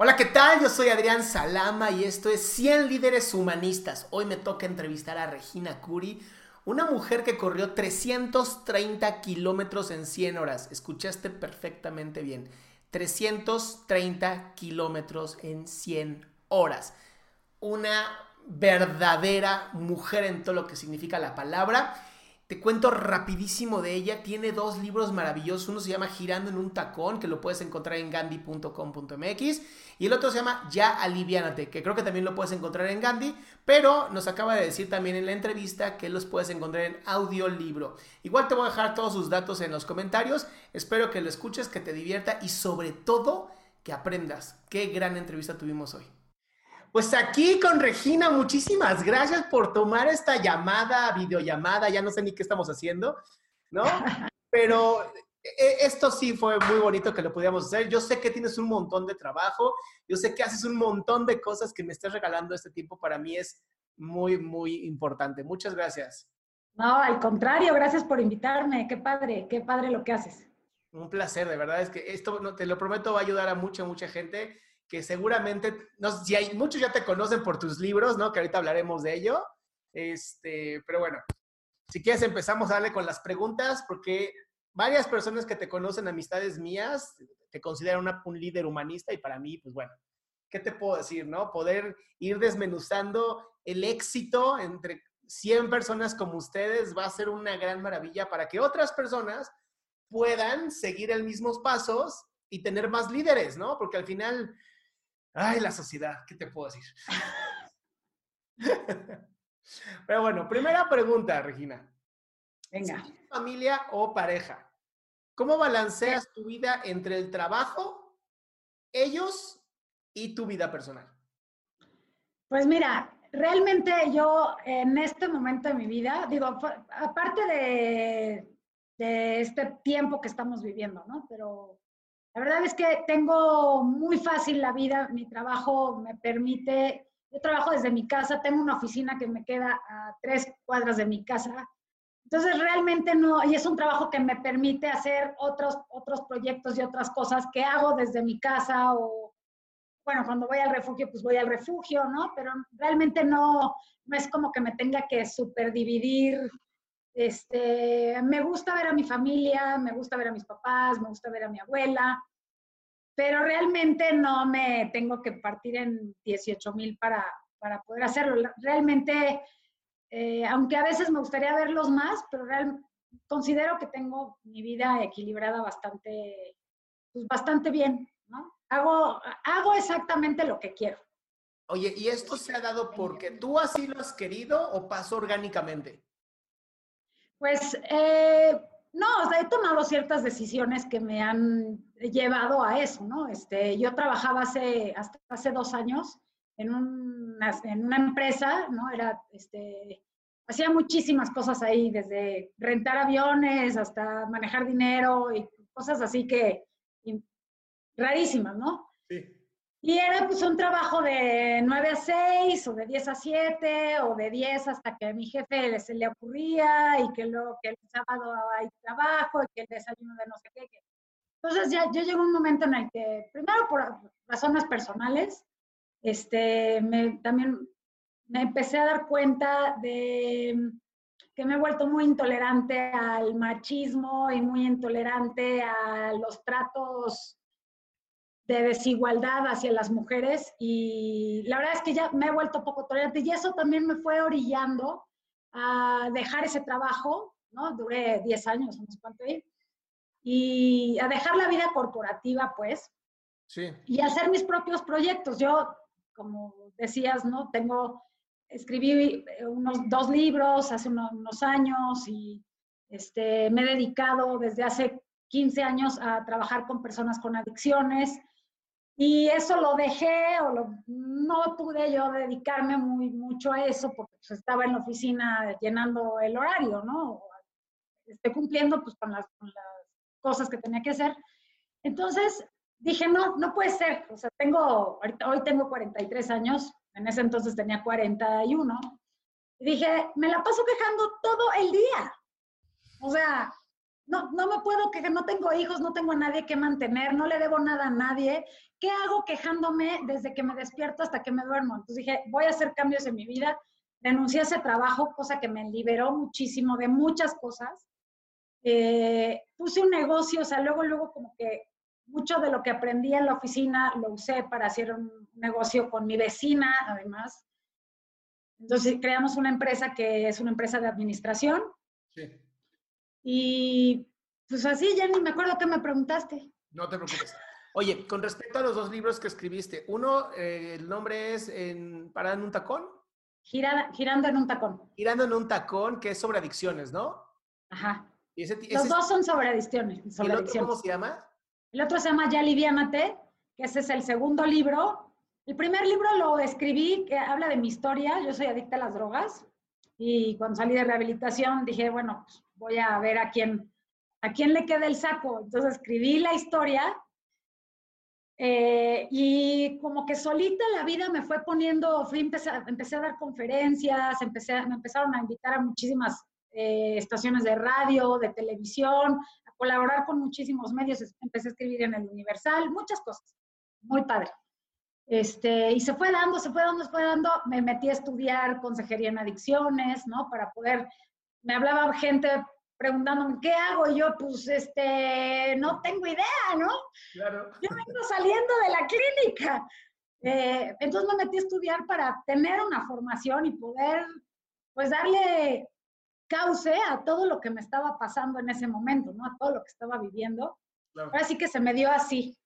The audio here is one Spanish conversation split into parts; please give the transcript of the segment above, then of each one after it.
Hola, ¿qué tal? Yo soy Adrián Salama y esto es 100 líderes humanistas. Hoy me toca entrevistar a Regina Curi, una mujer que corrió 330 kilómetros en 100 horas. Escuchaste perfectamente bien. 330 kilómetros en 100 horas. Una verdadera mujer en todo lo que significa la palabra. Te cuento rapidísimo de ella. Tiene dos libros maravillosos. Uno se llama Girando en un tacón, que lo puedes encontrar en gandhi.com.mx. Y el otro se llama Ya aliviánate, que creo que también lo puedes encontrar en Gandhi. Pero nos acaba de decir también en la entrevista que los puedes encontrar en audiolibro. Igual te voy a dejar todos sus datos en los comentarios. Espero que lo escuches, que te divierta y sobre todo que aprendas. Qué gran entrevista tuvimos hoy. Pues aquí con Regina, muchísimas gracias por tomar esta llamada, videollamada, ya no sé ni qué estamos haciendo, ¿no? Pero e, esto sí fue muy bonito que lo pudiéramos hacer. Yo sé que tienes un montón de trabajo, yo sé que haces un montón de cosas que me estás regalando este tiempo, para mí es muy, muy importante. Muchas gracias. No, al contrario, gracias por invitarme, qué padre, qué padre lo que haces. Un placer, de verdad, es que esto, no, te lo prometo, va a ayudar a mucha, mucha gente que seguramente, no si hay, muchos ya te conocen por tus libros, ¿no? Que ahorita hablaremos de ello. Este, pero bueno, si quieres empezamos a darle con las preguntas, porque varias personas que te conocen, amistades mías, te consideran un líder humanista y para mí, pues bueno, ¿qué te puedo decir, no? Poder ir desmenuzando el éxito entre 100 personas como ustedes va a ser una gran maravilla para que otras personas puedan seguir el mismos pasos y tener más líderes, ¿no? Porque al final Ay, la sociedad, ¿qué te puedo decir? Pero bueno, primera pregunta, Regina. Venga. ¿Familia o pareja? ¿Cómo balanceas tu vida entre el trabajo, ellos y tu vida personal? Pues mira, realmente yo en este momento de mi vida, digo, aparte de, de este tiempo que estamos viviendo, ¿no? Pero la verdad es que tengo muy fácil la vida, mi trabajo me permite, yo trabajo desde mi casa, tengo una oficina que me queda a tres cuadras de mi casa, entonces realmente no, y es un trabajo que me permite hacer otros, otros proyectos y otras cosas que hago desde mi casa o, bueno, cuando voy al refugio, pues voy al refugio, ¿no? Pero realmente no, no es como que me tenga que superdividir este, me gusta ver a mi familia, me gusta ver a mis papás, me gusta ver a mi abuela, pero realmente no me tengo que partir en 18 mil para, para poder hacerlo. Realmente, eh, aunque a veces me gustaría verlos más, pero real, considero que tengo mi vida equilibrada bastante, pues bastante bien, ¿no? Hago, hago exactamente lo que quiero. Oye, ¿y esto se ha dado porque tú así lo has querido o pasó orgánicamente? Pues eh, no, he tomado ciertas decisiones que me han llevado a eso, ¿no? Este, yo trabajaba hace, hasta hace dos años en una, en una empresa, ¿no? Era, este, hacía muchísimas cosas ahí, desde rentar aviones hasta manejar dinero y cosas así que rarísimas, ¿no? Sí. Y era pues un trabajo de 9 a 6 o de 10 a 7 o de 10 hasta que a mi jefe se le ocurría y que, lo, que el sábado hay trabajo y que el desayuno de no sé qué. Entonces ya yo llegó un momento en el que, primero por razones personales, este, me, también me empecé a dar cuenta de que me he vuelto muy intolerante al machismo y muy intolerante a los tratos de desigualdad hacia las mujeres y la verdad es que ya me he vuelto poco tolerante y eso también me fue orillando a dejar ese trabajo, ¿no? Duré 10 años, no sé cuánto ahí, y a dejar la vida corporativa, pues, sí. y hacer mis propios proyectos. Yo, como decías, ¿no? Tengo escribí eh, unos dos libros hace unos, años y este, me he dedicado desde hace 15 años a trabajar con personas con adicciones y eso lo dejé o no pude yo dedicarme muy mucho a eso porque pues, estaba en la oficina llenando el horario, ¿no? Estoy cumpliendo pues con las, con las cosas que tenía que hacer. Entonces dije, no, no puede ser. O sea, tengo, hoy tengo 43 años, en ese entonces tenía 41. Y dije, me la paso quejando todo el día. O sea, no, no me puedo quejar, no tengo hijos, no tengo a nadie que mantener, no le debo nada a nadie. ¿Qué hago quejándome desde que me despierto hasta que me duermo? Entonces dije, voy a hacer cambios en mi vida. Renuncié a ese trabajo, cosa que me liberó muchísimo de muchas cosas. Eh, puse un negocio, o sea, luego, luego como que mucho de lo que aprendí en la oficina lo usé para hacer un negocio con mi vecina, además. Entonces creamos una empresa que es una empresa de administración. Sí. Y pues así, ya ni me acuerdo qué me preguntaste. No te preocupes. Oye, con respecto a los dos libros que escribiste, uno, eh, el nombre es en, ¿Parada en un tacón? girando en un tacón. Girando en un tacón, que es sobre adicciones, ¿no? Ajá. los dos son sobre adicciones. Sobre ¿Cómo se llama? El otro se llama Ya Liviánate, que ese es el segundo libro. El primer libro lo escribí, que habla de mi historia. Yo soy adicta a las drogas. Y cuando salí de rehabilitación dije, bueno, pues voy a ver a quién, a quién le queda el saco. Entonces escribí la historia eh, y como que solita la vida me fue poniendo, fui, empecé, empecé a dar conferencias, empecé, me empezaron a invitar a muchísimas eh, estaciones de radio, de televisión, colaborar con muchísimos medios, empecé a escribir en el Universal, muchas cosas, muy padre. Este, y se fue dando, se fue dando, se fue dando, me metí a estudiar consejería en adicciones, ¿no? Para poder, me hablaba gente preguntándome, ¿qué hago? Y yo, pues, este, no tengo idea, ¿no? Claro. Yo vengo saliendo de la clínica. Eh, entonces me metí a estudiar para tener una formación y poder, pues, darle cauce a todo lo que me estaba pasando en ese momento, ¿no? A todo lo que estaba viviendo. Ahora sí que se me dio así.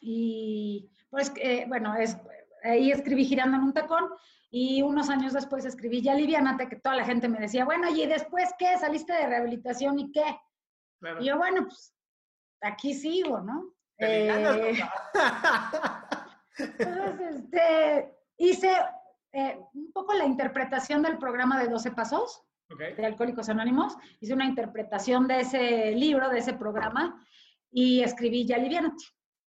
Y pues, eh, bueno, es, ahí escribí Girando en un tacón y unos años después escribí Ya Livianate, que toda la gente me decía, bueno, ¿y después qué? ¿Saliste de rehabilitación y qué? Y yo, bueno, pues aquí sigo, ¿no? Eh, entonces, este, hice eh, un poco la interpretación del programa de 12 Pasos de Alcohólicos Anónimos. Hice una interpretación de ese libro, de ese programa, y escribí Ya Livianate,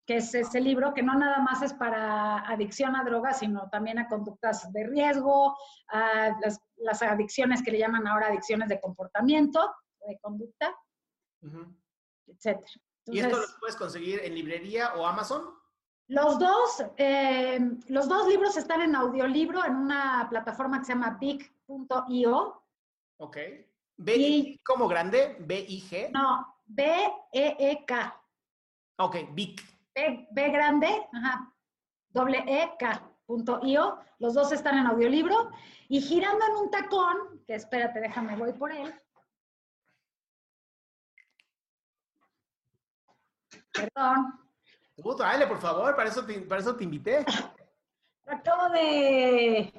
que es ese libro que no nada más es para adicción a drogas, sino también a conductas de riesgo, a las, adicciones que le llaman ahora adicciones de comportamiento, de conducta, etc. ¿Y esto lo puedes conseguir en librería o Amazon? Los dos, eh, los dos libros están en audiolibro en una plataforma que se llama big.io. Ok. ¿B como grande? ¿B-I-G? No, B-E-E-K. Ok, big. B, B grande, ajá, doble E-K.io. Los dos están en audiolibro. Y girando en un tacón, que espérate, déjame, voy por él. Perdón. dale, por favor, para eso te, para eso te invité. Acabo de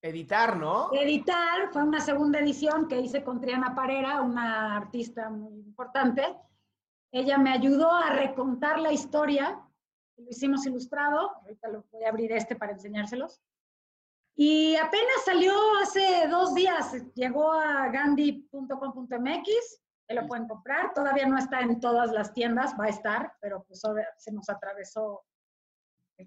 editar, ¿no? Editar, fue una segunda edición que hice con Triana Parera, una artista muy importante. Ella me ayudó a recontar la historia, lo hicimos ilustrado, ahorita lo voy a abrir este para enseñárselos. Y apenas salió hace dos días, llegó a gandhi.com.mx lo pueden comprar. Todavía no está en todas las tiendas, va a estar, pero pues se nos atravesó.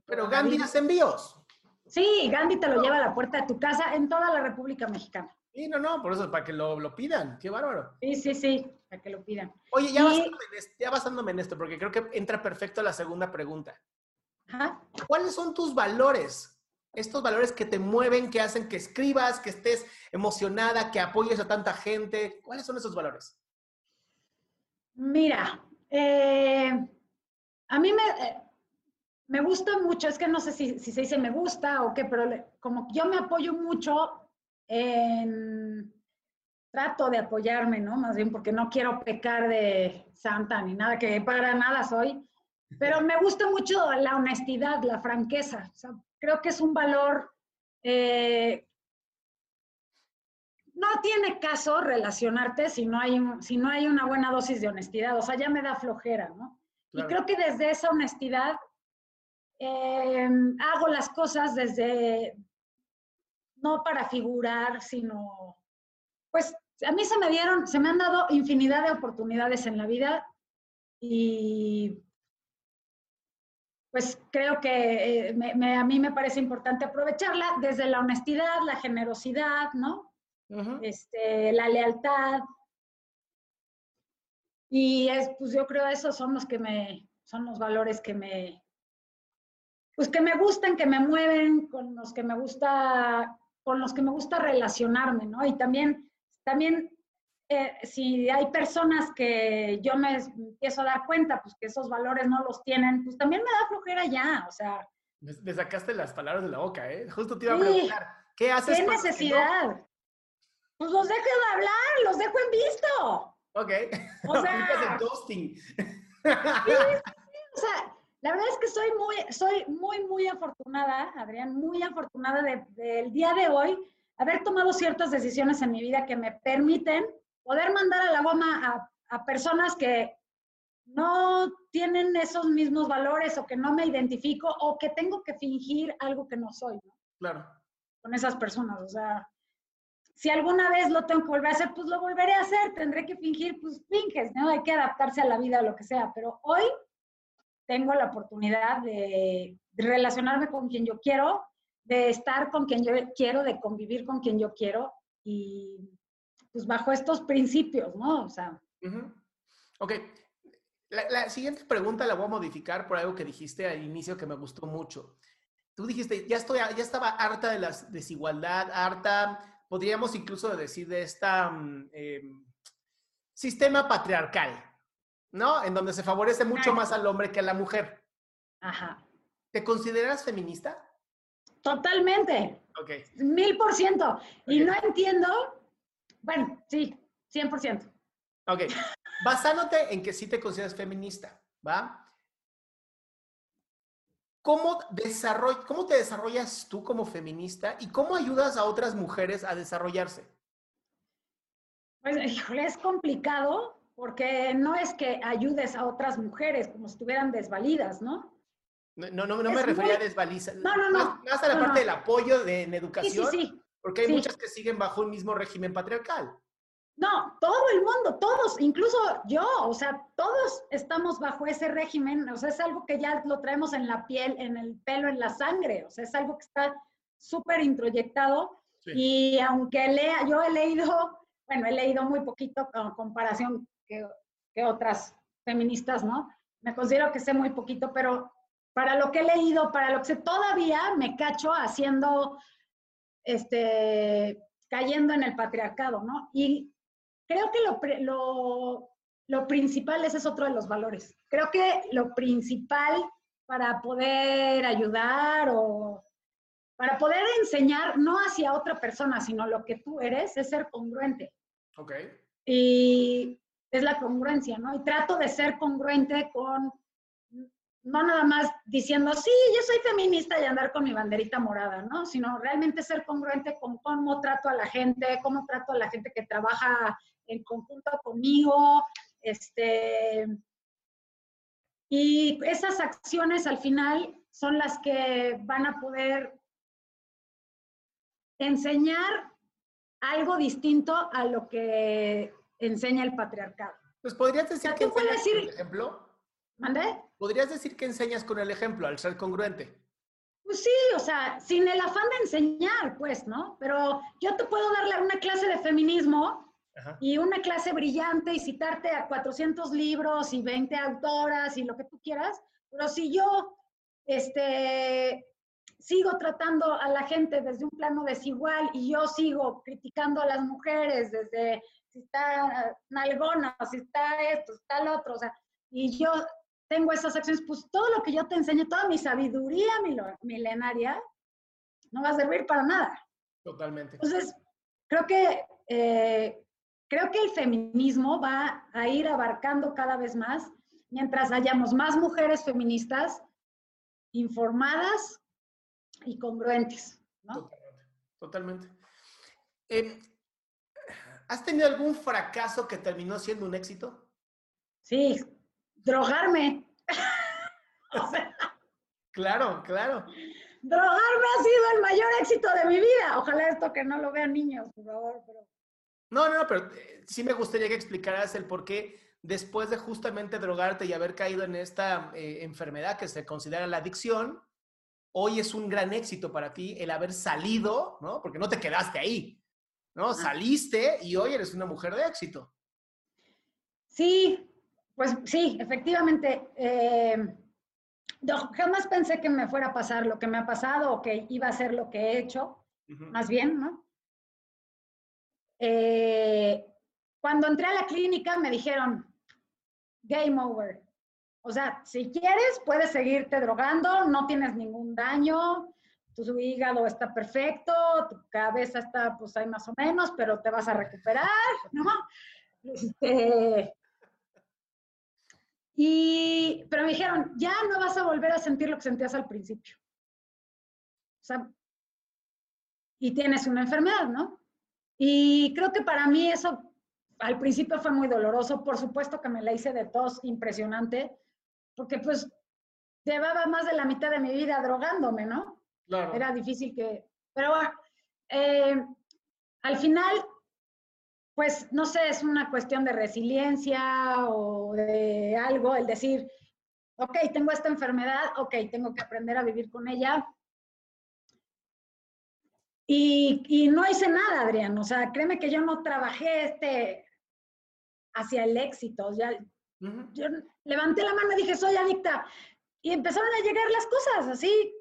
Pero Gandhi hace envíos. Sí, Gandhi te lo lleva a la puerta de tu casa en toda la República Mexicana. Sí, no, no, por eso, para que lo, lo pidan. Qué bárbaro. Sí, sí, sí, para que lo pidan. Oye, ya, basándome en esto, ya basándome en esto, porque creo que entra perfecto la segunda pregunta. Ajá. ¿Cuáles son tus valores estos valores que te mueven, que hacen que escribas, que estés emocionada, que apoyes a tanta gente. ¿Cuáles son esos valores? Mira, eh, a mí me, eh, me gusta mucho, es que no sé si, si, se dice me gusta o qué, pero como yo me apoyo mucho en, trato de apoyarme, ¿no? Más bien porque no quiero pecar de santa ni nada, que para nada soy, pero me gusta mucho la honestidad, la franqueza. O sea, creo que es un valor eh, no tiene caso relacionarte si no, hay si no hay una buena dosis de honestidad. O sea, ya me da flojera, ¿no? Y creo que desde esa honestidad eh, hago las cosas desde, no para figurar, sino, pues a mí se me dieron, se me han dado infinidad de oportunidades en la vida y pues creo que eh, a mí me parece importante aprovecharla desde la honestidad, la generosidad, ¿no? este, la lealtad. Y es, pues yo creo esos son los que me, son los valores que me, pues que me gustan, que me mueven, con los que me gusta, con los que me gusta relacionarme, ¿no? Y también, también eh, si hay personas que yo me empiezo a dar cuenta, pues que esos valores no los tienen, pues también me da flojera ya, o sea. Me, sacaste las palabras de la boca, ¿eh? Justo te iba a preguntar, ¿qué haces? ¿Qué necesidad? Pues los dejo de hablar, los dejo en visto. Ok. O sea, ghosting. o sea, la verdad es que soy muy, soy muy, muy afortunada, Adrián, muy afortunada del día de hoy haber tomado ciertas decisiones en mi vida que me permiten poder mandar a la goma a, a personas que no tienen esos mismos valores o que no me identifico o que tengo que fingir algo que no soy, ¿no? Claro. Con esas personas, o sea, si alguna vez lo tengo que volver a hacer, pues lo volveré a hacer, tendré que fingir, pues finges, ¿no? Hay que adaptarse a la vida, a lo que sea, pero hoy tengo la oportunidad de, relacionarme con quien yo quiero, de estar con quien yo quiero, de convivir con quien yo quiero y pues bajo estos principios, ¿no? O sea. Ok. La, la, siguiente pregunta la voy a modificar por algo que dijiste al inicio que me gustó mucho. Tú dijiste, ya, estoy, ya estaba harta de la desigualdad, harta podríamos incluso decir de esta em, sistema patriarcal, ¿no? En donde se favorece mucho más al hombre que a la mujer. Ajá. ¿Te consideras feminista? Totalmente. Ok. Mil por ciento. Y no entiendo, bueno, sí, cien por ciento. Ok. Basándote en que sí te consideras feminista, ¿va? ¿Cómo, ¿Cómo te desarrollas tú como feminista y cómo ayudas a otras mujeres a desarrollarse? Pues, híjole, es complicado porque no es que ayudes a otras mujeres como si estuvieran desvalidas, ¿no? No, no, no, me refería a desvalidas. No, no, no. Más, a la parte del apoyo de, en educación. Sí, sí, sí. Porque hay muchas que siguen bajo un mismo régimen patriarcal. No, todo el mundo, todos, incluso yo, o sea, todos estamos bajo ese régimen, o sea, es algo que ya lo traemos en la piel, en el pelo, en la sangre, o sea, es algo que está súper introyectado. Y aunque lea, yo he leído, bueno, he leído muy poquito en comparación que, que otras feministas, ¿no? Me considero que sé muy poquito, pero para lo que he leído, para lo que sé, todavía me cacho haciendo, este, cayendo en el patriarcado, ¿no? Y Creo que lo, lo, lo principal, ese es otro de los valores. Creo que lo principal para poder ayudar o para poder enseñar no hacia otra persona, sino lo que tú eres, es ser congruente. Ok. Y es la congruencia, ¿no? Y trato de ser congruente con, no nada más diciendo, sí, yo soy feminista y andar con mi banderita morada, ¿no? Sino realmente ser congruente con cómo trato a la gente, cómo trato a la gente que trabaja en conjunto conmigo, este, y esas acciones al final son las que van a poder enseñar algo distinto a lo que enseña el patriarcado. Pues podrías decir que enseñas decir, con el ejemplo. ¿Mande? Podrías decir que enseñas con el ejemplo al ser congruente. Pues sí, o sea, sin el afán de enseñar, pues, ¿no? Pero yo te puedo darle una clase de feminismo y una clase brillante y citarte a 400 libros y 20 autoras y lo que tú quieras, pero si yo, este, sigo tratando a la gente desde un plano desigual y yo sigo criticando a las mujeres desde si está nalgona, si está esto, si está lo otro, o sea, y yo tengo esas acciones, pues todo lo que yo te enseño, toda mi sabiduría milenaria, no va a servir para nada. Totalmente. Entonces, creo que, eh, creo que el feminismo va a ir abarcando cada vez más mientras hayamos más mujeres feministas informadas y congruentes. ¿no? Totalmente. Em, ¿Has tenido algún fracaso que terminó siendo un éxito? Sí, drogarme. claro, claro. Drogarme ha sido el mayor éxito de mi vida. Ojalá esto que no lo vean niños, por favor. No, no, pero eh, sí me gustaría que explicaras el por qué después de justamente drogarte y haber caído en esta eh, enfermedad que se considera la adicción, hoy es un gran éxito para ti el haber salido, ¿no? Porque no te quedaste ahí, ¿no? Saliste y hoy eres una mujer de éxito. Sí, pues sí, efectivamente. Eh, jamás pensé que me fuera a pasar lo que me ha pasado o que iba a ser lo que he hecho, más bien, ¿no? Eh, cuando entré a la clínica me dijeron, game over. O sea, si quieres, puedes seguirte drogando, no tienes ningún daño, tu hígado está perfecto, tu cabeza está pues ahí más o menos, pero te vas a recuperar, ¿no? Este, y, pero me dijeron, ya no vas a volver a sentir lo que sentías al principio. O sea, y tienes una enfermedad, ¿no? Y creo que para mí eso al principio fue muy doloroso, por supuesto que me la hice de tos impresionante, porque pues llevaba más de la mitad de mi vida drogándome, ¿no? Claro. Era difícil que, pero bueno, eh, al final, pues no sé, es una cuestión de resiliencia o de algo, el decir, ok, tengo esta enfermedad, ok, tengo que aprender a vivir con ella. Y, y no hice nada, Adrián. O sea, créeme que yo no trabajé este, hacia el éxito. Ya, Yo levanté la mano y dije, soy adicta. Y empezaron a llegar las cosas así,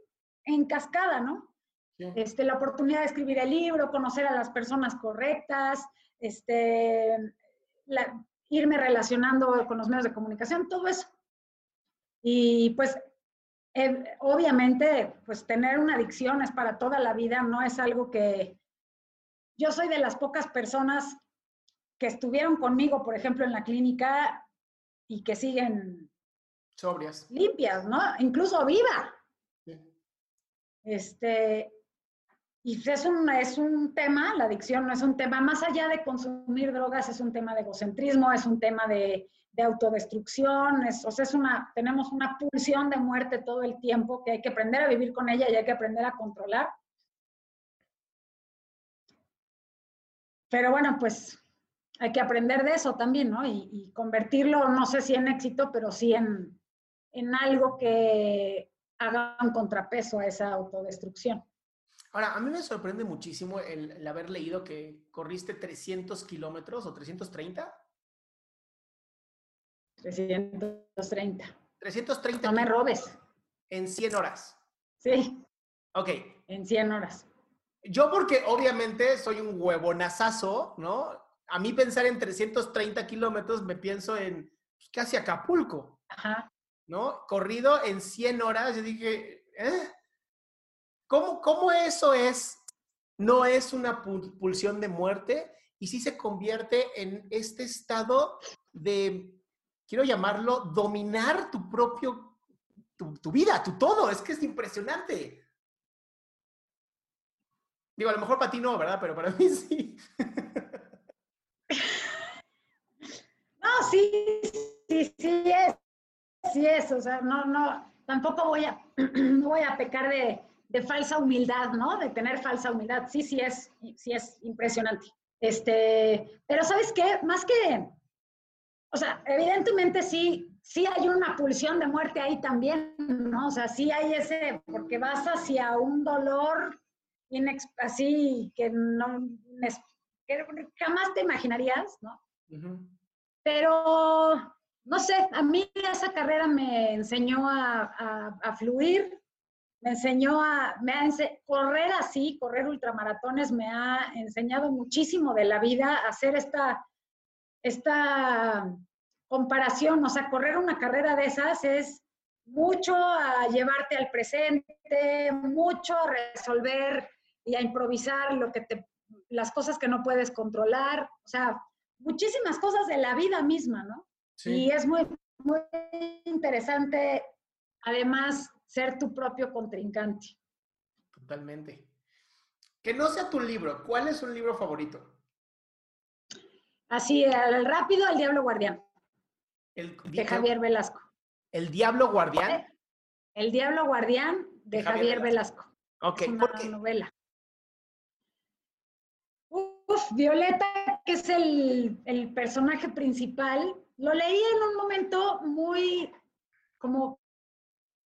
en cascada, ¿no? Este, la oportunidad de escribir el libro, conocer a las personas correctas, este, irme relacionando con los medios de comunicación, todo eso. Y pues, eh, obviamente, pues tener una adicción es para toda la vida, no es algo que... Yo soy de las pocas personas que estuvieron conmigo, por ejemplo, en la clínica y que siguen sobrias, limpias, ¿no? Incluso viva. Este, y es un, es un tema, la adicción no es un tema, más allá de consumir drogas, es un tema de egocentrismo, es un tema de, de autodestrucción, es, o sea, es una, tenemos una pulsión de muerte todo el tiempo que hay que aprender a vivir con ella y hay que aprender a controlar. Pero bueno, pues hay que aprender de eso también, ¿no? Y, convertirlo, no sé si en éxito, pero sí en, en algo que haga un contrapeso a esa autodestrucción. Ahora, a mí me sorprende muchísimo el, haber leído que corriste 300 kilómetros o 330. 330. 330. No me robes. En 100 horas. Sí. Ok. En 100 horas. Yo porque obviamente soy un huevonazazo, ¿no? a mí pensar en 330 kilómetros me pienso en pues, casi Acapulco. Ajá. ¿No? Corrido en 100 horas. Yo dije, ¿eh? ¿Cómo, ¿Cómo eso es? No es una pulsión de muerte y sí se convierte en este estado de, quiero llamarlo, dominar tu propio, tu, tu vida, tu todo. Es que es impresionante. Digo, a lo mejor para ti no, ¿verdad? Pero para mí sí. No, sí, sí, sí es, sí es, o sea, no, no, tampoco voy a, voy a pecar de, de, falsa humildad, ¿no? De tener falsa humildad, sí, sí es, sí es impresionante. Este, pero ¿sabes qué? Más que, o sea, evidentemente sí, sí hay una pulsión de muerte ahí también, ¿no? O sea, sí hay ese, porque vas hacia un dolor así que no, que jamás te imaginarías, ¿no? Pero, no sé, a mí esa carrera me enseñó a, fluir, me enseñó a, correr así, correr ultramaratones, me ha enseñado muchísimo de la vida, hacer esta, esta comparación, o sea, correr una carrera de esas es mucho a llevarte al presente, mucho a resolver y a improvisar lo que te, las cosas que no puedes controlar, o sea, muchísimas cosas de la vida misma, ¿no? Y es muy, muy interesante, además, ser tu propio contrincante. Totalmente. Que no sea tu libro, ¿cuál es un libro favorito? Así, el rápido, El Diablo Guardián. de Javier Velasco. ¿El Diablo Guardián? El Diablo Guardián de, Javier, Velasco. Ok, es una novela. Uf, Violeta, que es el, el personaje principal, lo leí en un momento muy como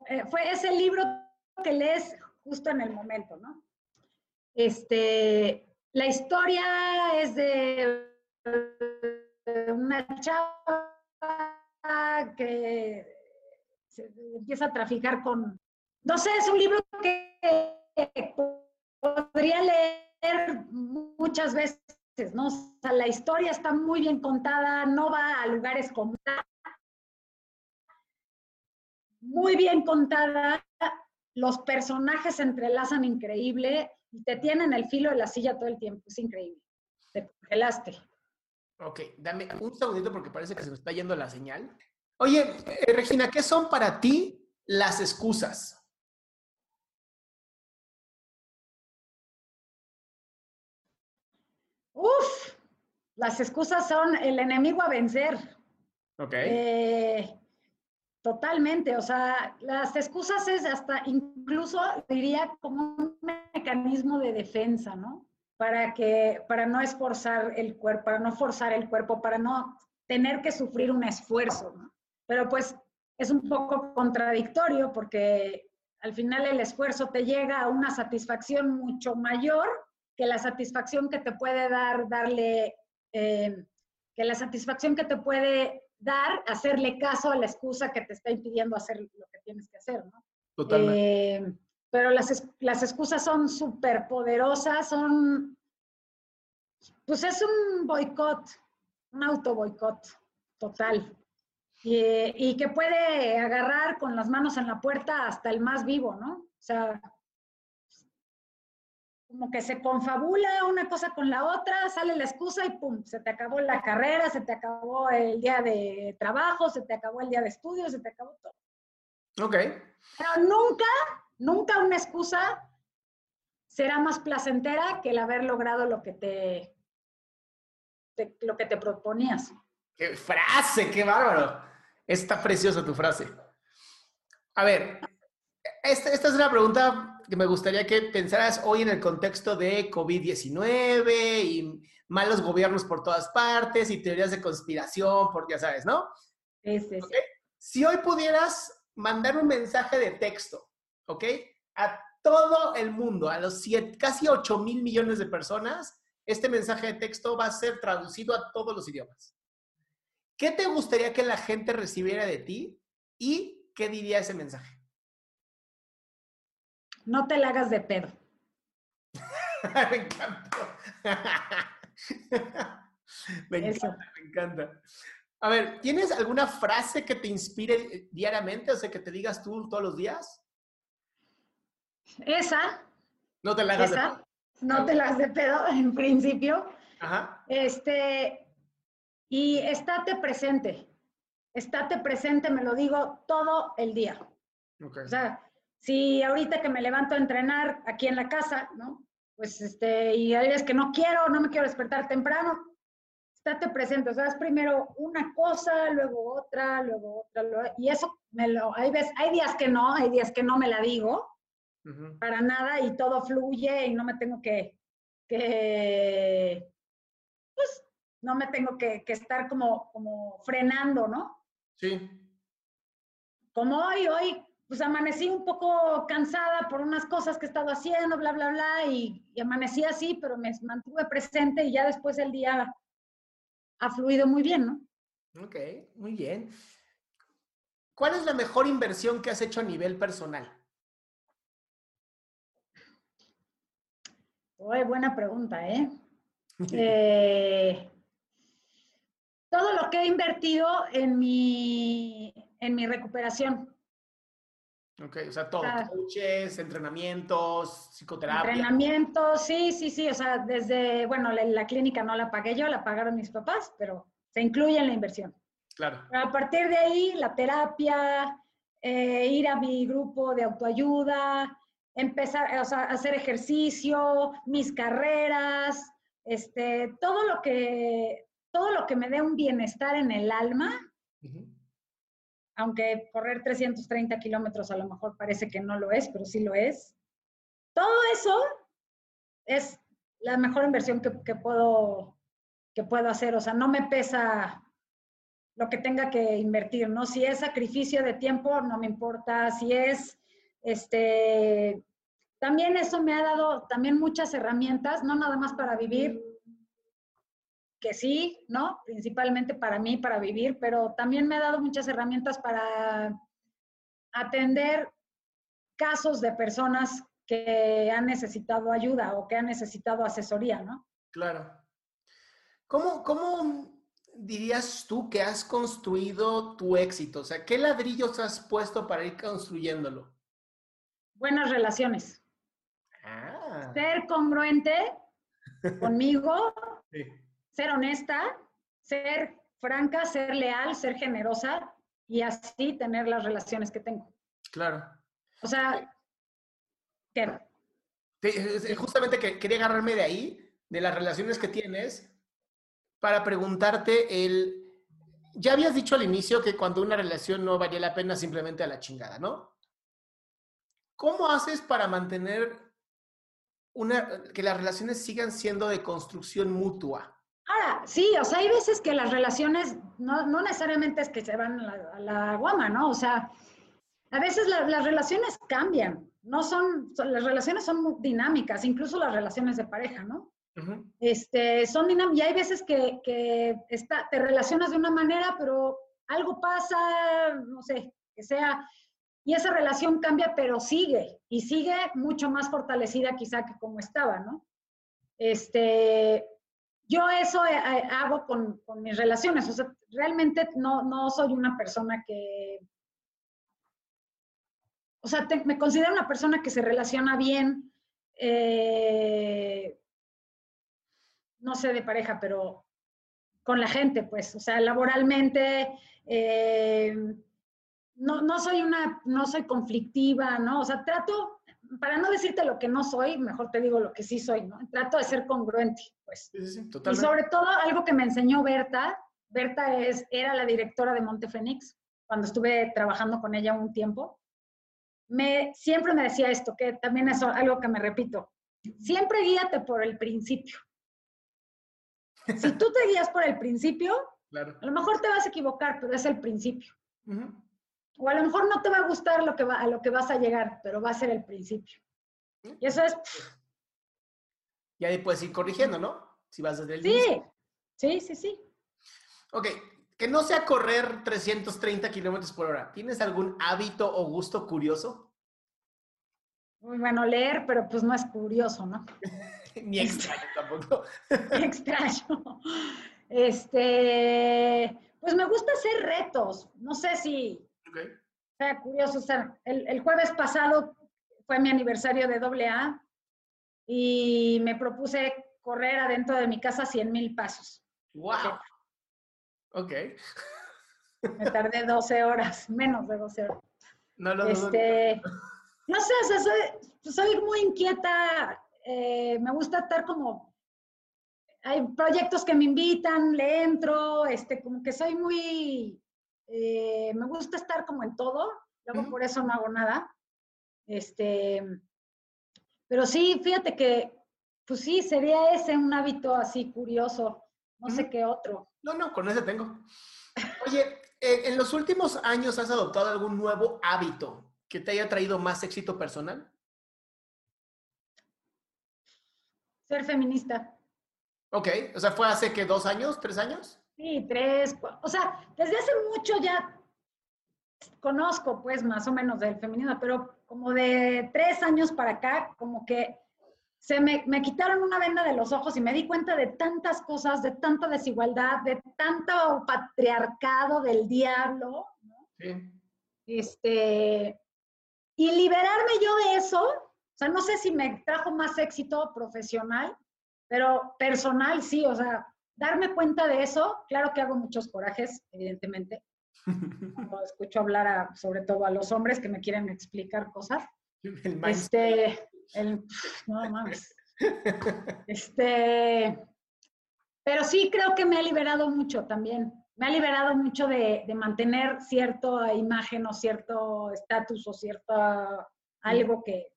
eh, fue ese libro que lees justo en el momento, ¿no? Este, la historia es de una chava que se empieza a traficar con, no sé, es un libro que podría leer muchas veces, ¿no? O sea, la historia está muy bien contada, no va a lugares comunes, muy bien contada, los personajes se entrelazan increíble y te tienen el filo de la silla todo el tiempo, es increíble. Te congelaste. Ok, dame un segundito porque parece que se me está yendo la señal. Oye, eh, Regina, ¿qué son para ti las excusas? Uf, las excusas son el enemigo a vencer. Ok. Eh, Totalmente, o sea, las excusas es hasta incluso diría como un mecanismo de defensa, ¿no? Para que, para no esforzar el cuerpo, para no forzar el cuerpo, para no tener que sufrir un esfuerzo, ¿no? Pero pues es un poco contradictorio porque al final el esfuerzo te llega a una satisfacción mucho mayor que la satisfacción que te puede dar, darle, eh, que la satisfacción que te puede dar, hacerle caso a la excusa que te está impidiendo hacer lo que tienes que hacer, ¿no? Totalmente. Eh, pero las, las excusas son súper poderosas, son, pues es un boicot, un auto boicot total. Y, y, que puede agarrar con las manos en la puerta hasta el más vivo, ¿no? O sea, como que se confabula una cosa con la otra, sale la excusa y pum, se te acabó la carrera, se te acabó el día de trabajo, se te acabó el día de estudio, se te acabó todo. Ok. Pero nunca, nunca una excusa será más placentera que el haber logrado lo que te, lo que te proponías. ¡Qué frase! ¡Qué bárbaro! Está preciosa tu frase. A ver, esta, esta es una pregunta que me gustaría que pensaras hoy en el contexto de COVID-19 y malos gobiernos por todas partes y teorías de conspiración, porque ya sabes, ¿no? Sí, sí, Si hoy pudieras mandar un mensaje de texto, ¿ok? A todo el mundo, a los casi 8 mil millones de personas, este mensaje de texto va a ser traducido a todos los idiomas. ¿Qué te gustaría que la gente recibiera de ti y qué diría ese mensaje? No te la hagas de pedo. me encanta. me encanta, me encanta. A ver, ¿tienes alguna frase que te inspire diariamente? O sea, que te digas tú todos los días. Esa. No te la hagas de pedo. No te la hagas de pedo, en principio. Ajá. Este, y estate presente. Estate presente, me lo digo todo el día. Okay. O sea, si ahorita que me levanto a entrenar aquí en la casa, ¿no? Pues este, y hay veces que no quiero, no me quiero despertar temprano, estate presente, o sea, es primero una cosa, luego otra, luego otra, y eso me lo, hay veces, hay días que no, hay días que no me la digo, para nada, y todo fluye y no me tengo que, que pues, no me tengo que, que estar como, como frenando, ¿no? Sí. Como hoy, hoy pues amanecí un poco cansada por unas cosas que he estado haciendo, bla, bla, bla, y, amanecí así, pero me mantuve presente y ya después el día ha fluido muy bien, ¿no? Ok, muy bien. ¿Cuál es la mejor inversión que has hecho a nivel personal? Uy, buena pregunta, ¿eh? ¿eh? Todo lo que he invertido en mi, en mi recuperación. Ok, o sea, todo, coaches, entrenamientos, psicoterapia. Entrenamientos, sí, sí, sí, o sea, desde, bueno, la, clínica no la pagué yo, la pagaron mis papás, pero se incluye en la inversión. Claro. a partir de ahí, la terapia, eh, ir a mi grupo de autoayuda, empezar, o sea, hacer ejercicio, mis carreras, este, todo lo que, todo lo que me dé un bienestar en el alma, aunque correr 330 kilómetros a lo mejor parece que no lo es, pero sí lo es. Todo eso es la mejor inversión que, puedo, que puedo hacer. O sea, no me pesa lo que tenga que invertir, ¿no? Si es sacrificio de tiempo, no me importa. Si es, este, también eso me ha dado también muchas herramientas, no nada más para vivir, que sí, ¿no? Principalmente para mí, para vivir, pero también me ha dado muchas herramientas para atender casos de personas que han necesitado ayuda o que han necesitado asesoría, ¿no? Claro. ¿Cómo, cómo dirías tú que has construido tu éxito? O sea, ¿qué ladrillos has puesto para ir construyéndolo? Buenas relaciones. Ah. Ser congruente conmigo, sí ser honesta, ser franca, ser leal, ser generosa y así tener las relaciones que tengo. Claro. O sea, ¿qué? Justamente que quería agarrarme de ahí, de las relaciones que tienes, para preguntarte el... Ya habías dicho al inicio que cuando una relación no valía la pena simplemente a la chingada, ¿no? ¿Cómo haces para mantener una, que las relaciones sigan siendo de construcción mutua? Ahora, sí, o sea, hay veces que las relaciones no, no necesariamente es que se van a la, guama, ¿no? O sea, a veces las relaciones cambian, no son, las relaciones son muy dinámicas, incluso las relaciones de pareja, ¿no? este, son dinámicas, y hay veces que, que está, te relacionas de una manera, pero algo pasa, no sé, que sea, y esa relación cambia, pero sigue, y sigue mucho más fortalecida quizá que como estaba, ¿no? Este, yo eso eh, eh, hago con, mis relaciones, o sea, realmente no, no soy una persona que, o sea, me considero una persona que se relaciona bien, eh, no sé de pareja, pero con la gente, pues, o sea, laboralmente, no, no soy una, no soy conflictiva, ¿no? O sea, trato para no decirte lo que no soy, mejor te digo lo que sí soy, ¿no? Trato de ser congruente, pues. Sí, sí, totalmente. Y sobre todo algo que me enseñó Berta, Berta es, era la directora de Monte Fénix, cuando estuve trabajando con ella un tiempo, me, siempre me decía esto, que también es algo que me repito, siempre guíate por el principio. Si tú te guías por el principio, a lo mejor te vas a equivocar, pero es el principio. O a lo mejor no te va a gustar lo que va, a lo que vas a llegar, pero va a ser el principio. Y eso es... Y ahí puedes ir corrigiendo, ¿no? Si vas desde el Sí, sí, sí, sí. Ok, que no sea correr 330 kilómetros por hora. ¿Tienes algún hábito o gusto curioso? Muy bueno, leer, pero pues no es curioso, ¿no? Ni extraño tampoco. extraño. Este, pues me gusta hacer retos. No sé si sea, curioso, el, jueves pasado fue mi aniversario de AA y me propuse correr adentro de mi casa 100 mil pasos. ¡Wow! Ok. Me tardé 12 horas, menos de 12 horas. No lo este, No sé, soy, muy inquieta, eh, me gusta estar como hay proyectos que me invitan, le entro, este, como que soy muy eh, me gusta estar como en todo, luego por eso no hago nada. Este, pero sí, fíjate que, pues sí, sería ese un hábito así curioso, no sé qué otro. No, no, con ese tengo. Oye, eh, ¿en los últimos años has adoptado algún nuevo hábito que te haya traído más éxito personal? Ser feminista. Ok, o sea, ¿fue hace que dos años, tres años? Sí, tres, o sea, desde hace mucho ya conozco pues más o menos del feminismo, pero como de tres años para acá, como que se me, me, quitaron una venda de los ojos y me di cuenta de tantas cosas, de tanta desigualdad, de tanto patriarcado del diablo. ¿no? Sí. Este, y liberarme yo de eso, o sea, no sé si me trajo más éxito profesional, pero personal sí, o sea, darme cuenta de eso, claro que hago muchos corajes, evidentemente. Cuando escucho hablar sobre todo a los hombres que me quieren explicar cosas. este, el, no mames. Este, pero sí creo que me ha liberado mucho también. Me ha liberado mucho de, de mantener cierta imagen o cierto estatus o cierto algo que,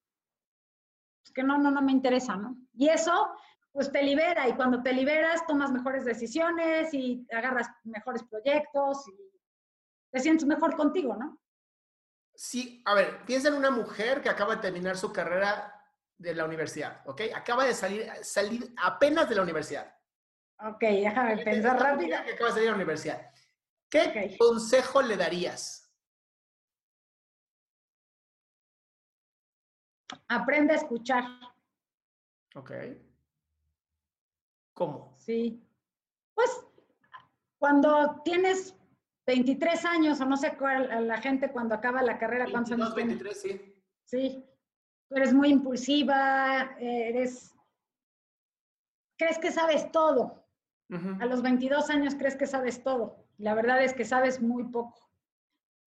pues, que no, no, no me interesa, ¿no? Y eso, pues te libera y cuando te liberas tomas mejores decisiones y agarras mejores proyectos y te sientes mejor contigo, ¿no? Sí, a ver, piensa en una mujer que acaba de terminar su carrera de la universidad, ¿ok? Acaba de salir, salir apenas de la universidad. Ok, déjame pensar rápido. Que acaba de salir de la universidad. ¿Qué consejo le darías? Aprende a escuchar. Ok. ¿Cómo? Sí. Pues cuando tienes 23 años, o no sé cuál, la gente cuando acaba la carrera, ¿cuántos años 23, sí. Sí. Tú eres muy impulsiva, eres... Crees que sabes todo. A los 22 años crees que sabes todo. La verdad es que sabes muy poco.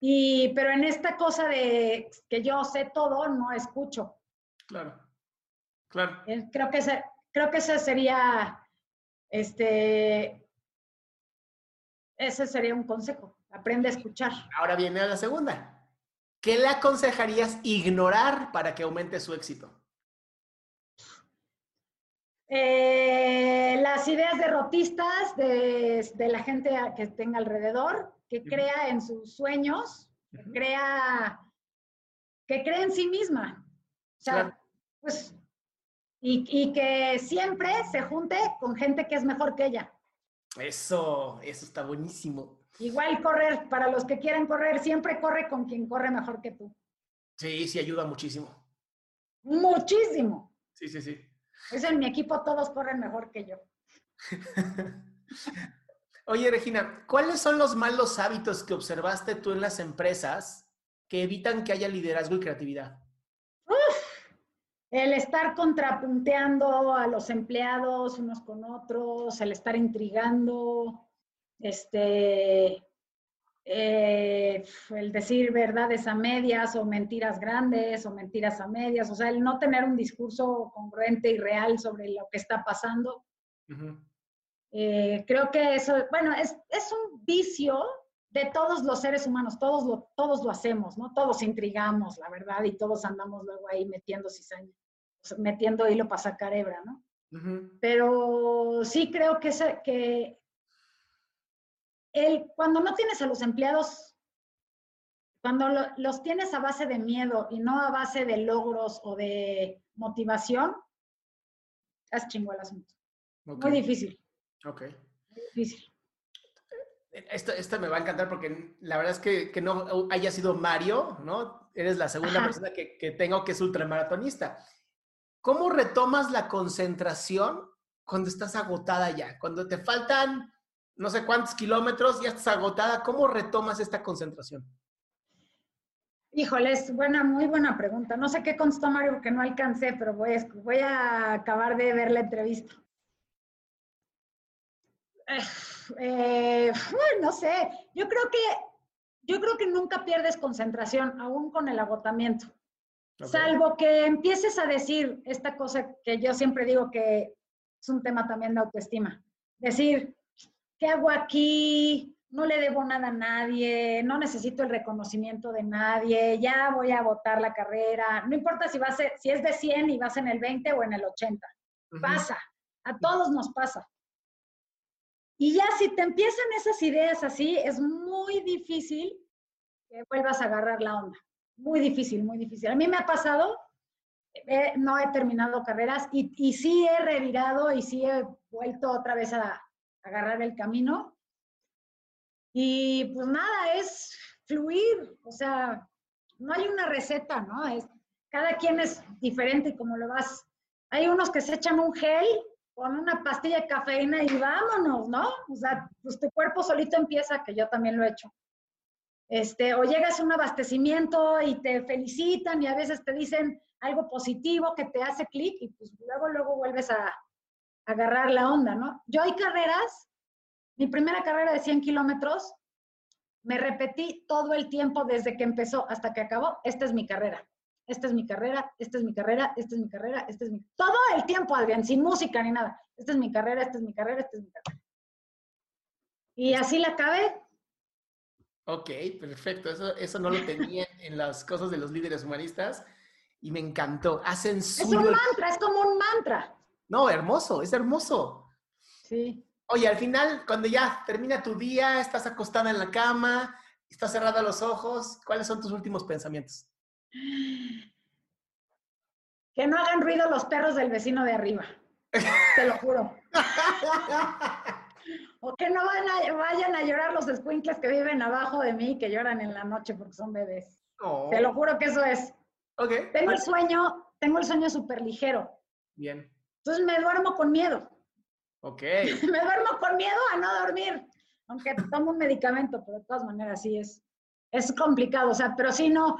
Y, pero en esta cosa de que yo sé todo, no escucho. Claro, claro. Eh, creo que ese, creo que ese sería, este, ese sería un consejo. Aprende a escuchar. Ahora viene a la segunda. ¿Qué le aconsejarías ignorar para que aumente su éxito? Eh, las ideas derrotistas de, de, la gente que tenga alrededor, que crea en sus sueños, que crea, que crea en sí misma. O sea, pues, y, y, que siempre se junte con gente que es mejor que ella. Eso, eso está buenísimo. Igual correr, para los que quieran correr, siempre corre con quien corre mejor que tú. Sí, sí, ayuda muchísimo. Muchísimo. Sí, sí, sí. Es en mi equipo todos corren mejor que yo. Oye, Regina, ¿cuáles son los malos hábitos que observaste tú en las empresas que evitan que haya liderazgo y creatividad? El estar contrapunteando a los empleados unos con otros, el estar intrigando, este, eh, el decir verdades a medias o mentiras grandes o mentiras a medias, o sea, el no tener un discurso congruente y real sobre lo que está pasando. Eh, creo que eso, bueno, es, es, un vicio de todos los seres humanos, todos lo, todos lo hacemos, ¿no? Todos intrigamos, la verdad, y todos andamos luego ahí metiendo cizaña, metiendo hilo para sacar hebra, ¿no? Pero sí creo que, que el, cuando no tienes a los empleados, cuando los tienes a base de miedo y no a base de logros o de motivación, es chingo el asunto. Muy difícil. Ok. Muy difícil. Esto, esto, me va a encantar porque la verdad es que, que no haya sido Mario, ¿no? Eres la segunda persona que, que tengo que es ultramaratonista. ¿Cómo retomas la concentración cuando estás agotada ya? Cuando te faltan no sé cuántos kilómetros, ya estás agotada. ¿Cómo retomas esta concentración? Híjole, es buena, muy buena pregunta. No sé qué constó Mario porque no alcancé, pero voy a, voy a acabar de ver la entrevista. Eh, no sé, yo creo que yo creo que nunca pierdes concentración, aún con el agotamiento. Salvo que empieces a decir esta cosa que yo siempre digo que es un tema también de autoestima. Decir, ¿qué hago aquí? No le debo nada a nadie, no necesito el reconocimiento de nadie, ya voy a votar la carrera. No importa si, vas si es de 100 y vas en el 20 o en el 80. Pasa, a todos nos pasa. Y ya si te empiezan esas ideas así, es muy difícil que vuelvas a agarrar la onda. Muy difícil, muy difícil. A mí me ha pasado, no he terminado carreras y, y sí he revirado y sí he vuelto otra vez a, agarrar el camino. Y pues nada, es fluir, o sea, no hay una receta, ¿no? Es, cada quien es diferente como lo vas Hay unos que se echan un gel con una pastilla de cafeína y vámonos, ¿no? O sea, pues tu cuerpo solito empieza, que yo también lo he hecho. Este, o llegas a un abastecimiento y te felicitan y a veces te dicen algo positivo que te hace clic y pues luego, luego vuelves a, agarrar la onda, ¿no? Yo hay carreras, mi primera carrera de 100 kilómetros, me repetí todo el tiempo desde que empezó hasta que acabó, esta es mi carrera, esta es mi carrera, esta es mi carrera, esta es mi carrera, esta es mi... Todo el tiempo, Adrián, sin música ni nada. Esta es mi carrera, esta es mi carrera, esta es mi carrera. Y así la acabé. Ok, perfecto. Eso, eso no lo tenía en las cosas de los líderes humanistas y me encantó. Hacen Es un mantra, es como un mantra. No, hermoso, es hermoso. Sí. Oye, al final, cuando ya termina tu día, estás acostada en la cama, estás cerrada los ojos, ¿cuáles son tus últimos pensamientos? Que no hagan ruido los perros del vecino de arriba. Te lo juro. O que no van a- vayan a llorar los escuincles que viven abajo de mí, que lloran en la noche porque son bebés. Oh, Te lo juro que eso es. Ok. Tengo el sueño, tengo el sueño súper ligero. Bien. Entonces me duermo con miedo. Ok. me duermo con miedo a no dormir. Aunque tomo un medicamento, pero de todas maneras sí es, es complicado. O sea, pero sí no,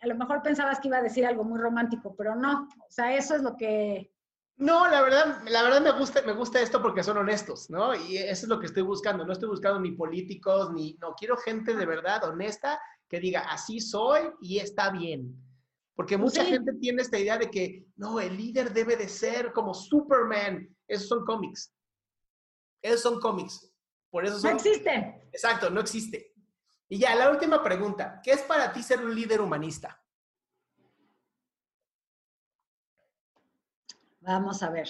a lo mejor pensabas que iba a decir algo muy romántico, pero no. O sea, eso es lo que, No, la verdad, la verdad me gusta, me gusta esto porque son honestos, ¿no? Y eso es lo que estoy buscando. No estoy buscando ni políticos, ni, no, quiero gente de verdad honesta que diga, así soy y está bien. Porque mucha Sí. gente tiene esta idea de que, no, el líder debe de ser como Superman. Esos son cómics. Esos son cómics. Por eso no existe. Exacto, no existe. Y ya, la última pregunta. ¿Qué es para ti ser un líder humanista? Vamos a ver.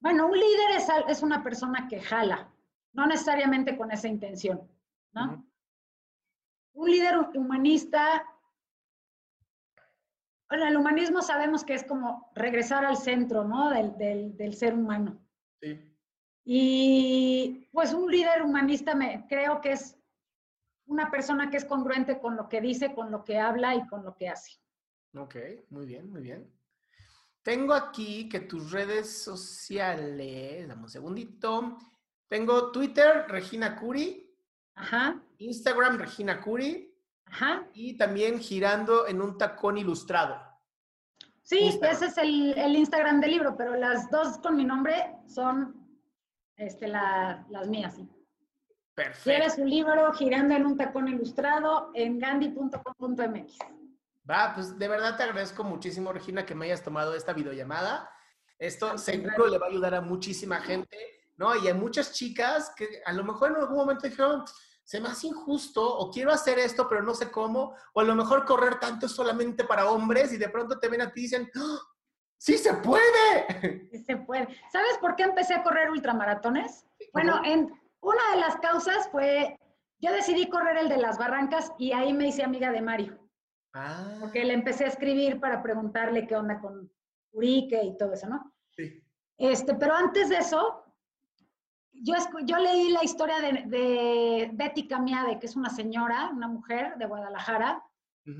Bueno, un líder es, es una persona que jala, no necesariamente con esa intención, ¿no? Un líder hu- humanista, bueno, el humanismo sabemos que es como regresar al centro, ¿no? Del, del- del ser humano. Sí. Y pues un líder humanista me creo que es una persona que es congruente con lo que dice, con lo que habla y con lo que hace. Ok, muy bien, muy bien. Tengo aquí que tus redes sociales, dame un segundito. Tengo Twitter, Regina Curi, Ajá, Instagram, Regina Curi, ajá. y también girando en un tacón ilustrado. Sí, Instagram. ese es el, el Instagram del libro, pero las dos con mi nombre son este, la- las mías. Sí. Perfecto. Quieres un libro girando en un tacón ilustrado en gandhi.com.mx. Va, pues de verdad te agradezco muchísimo, Regina, que me hayas tomado esta videollamada. Esto seguro le va a ayudar a muchísima gente, ¿no? Y a muchas chicas que a lo mejor en algún momento dijeron, se me hace injusto o quiero hacer esto, pero no sé cómo, o a lo mejor correr tanto es solamente para hombres y de pronto te ven a ti y dicen, ¡Ah! ¡sí se puede! Sí se puede. ¿Sabes por qué empecé a correr ultramaratones? Bueno, en, una de las causas fue, yo decidí correr el de las barrancas y ahí me hice amiga de Mario, Ah, porque le empecé a escribir para preguntarle qué onda con Urique y todo eso, ¿no? sí. Este, pero antes de eso, yo, yo leí la historia de, de Betty Camiade, que es una señora, una mujer de Guadalajara,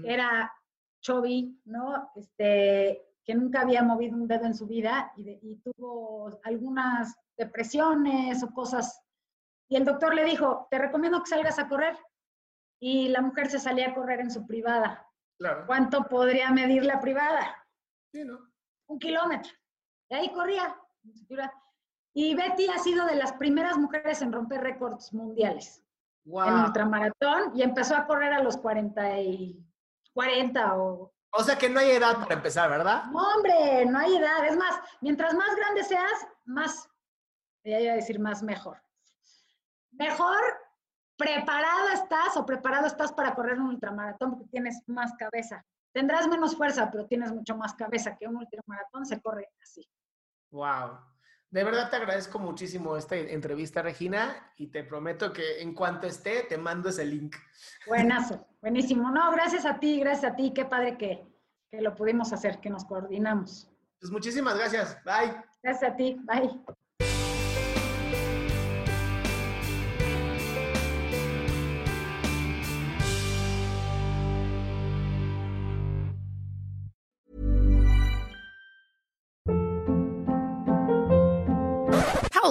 era chovi, ¿no? Este, que nunca había movido un dedo en su vida y, de- y tuvo algunas depresiones o cosas. Y el doctor le dijo, te recomiendo que salgas a correr. Y la mujer se salía a correr en su privada. Claro. ¿Cuánto podría medir la privada? Sí, ¿no? un kilómetro. Y ahí corría. Y Betty ha sido de las primeras mujeres en romper récords mundiales en Wow. ultramaratón y empezó a correr a los 40 y 40 o... O sea que no hay edad para empezar, ¿verdad? No, hombre, no hay edad. Es más, mientras más grande seas, más, ya iba a decir más mejor. Mejor preparada estás o preparado estás para correr un ultramaratón porque tienes más cabeza. Tendrás menos fuerza, pero tienes mucho más cabeza que un ultramaratón se corre así. Wow. De verdad te agradezco muchísimo esta entrevista, Regina, y te prometo que en cuanto esté, te mando ese link. Buenazo, buenísimo. No, gracias a ti, gracias a ti. Qué padre que, que lo pudimos hacer, que nos coordinamos. Pues muchísimas gracias. Bye. Gracias a ti. Bye.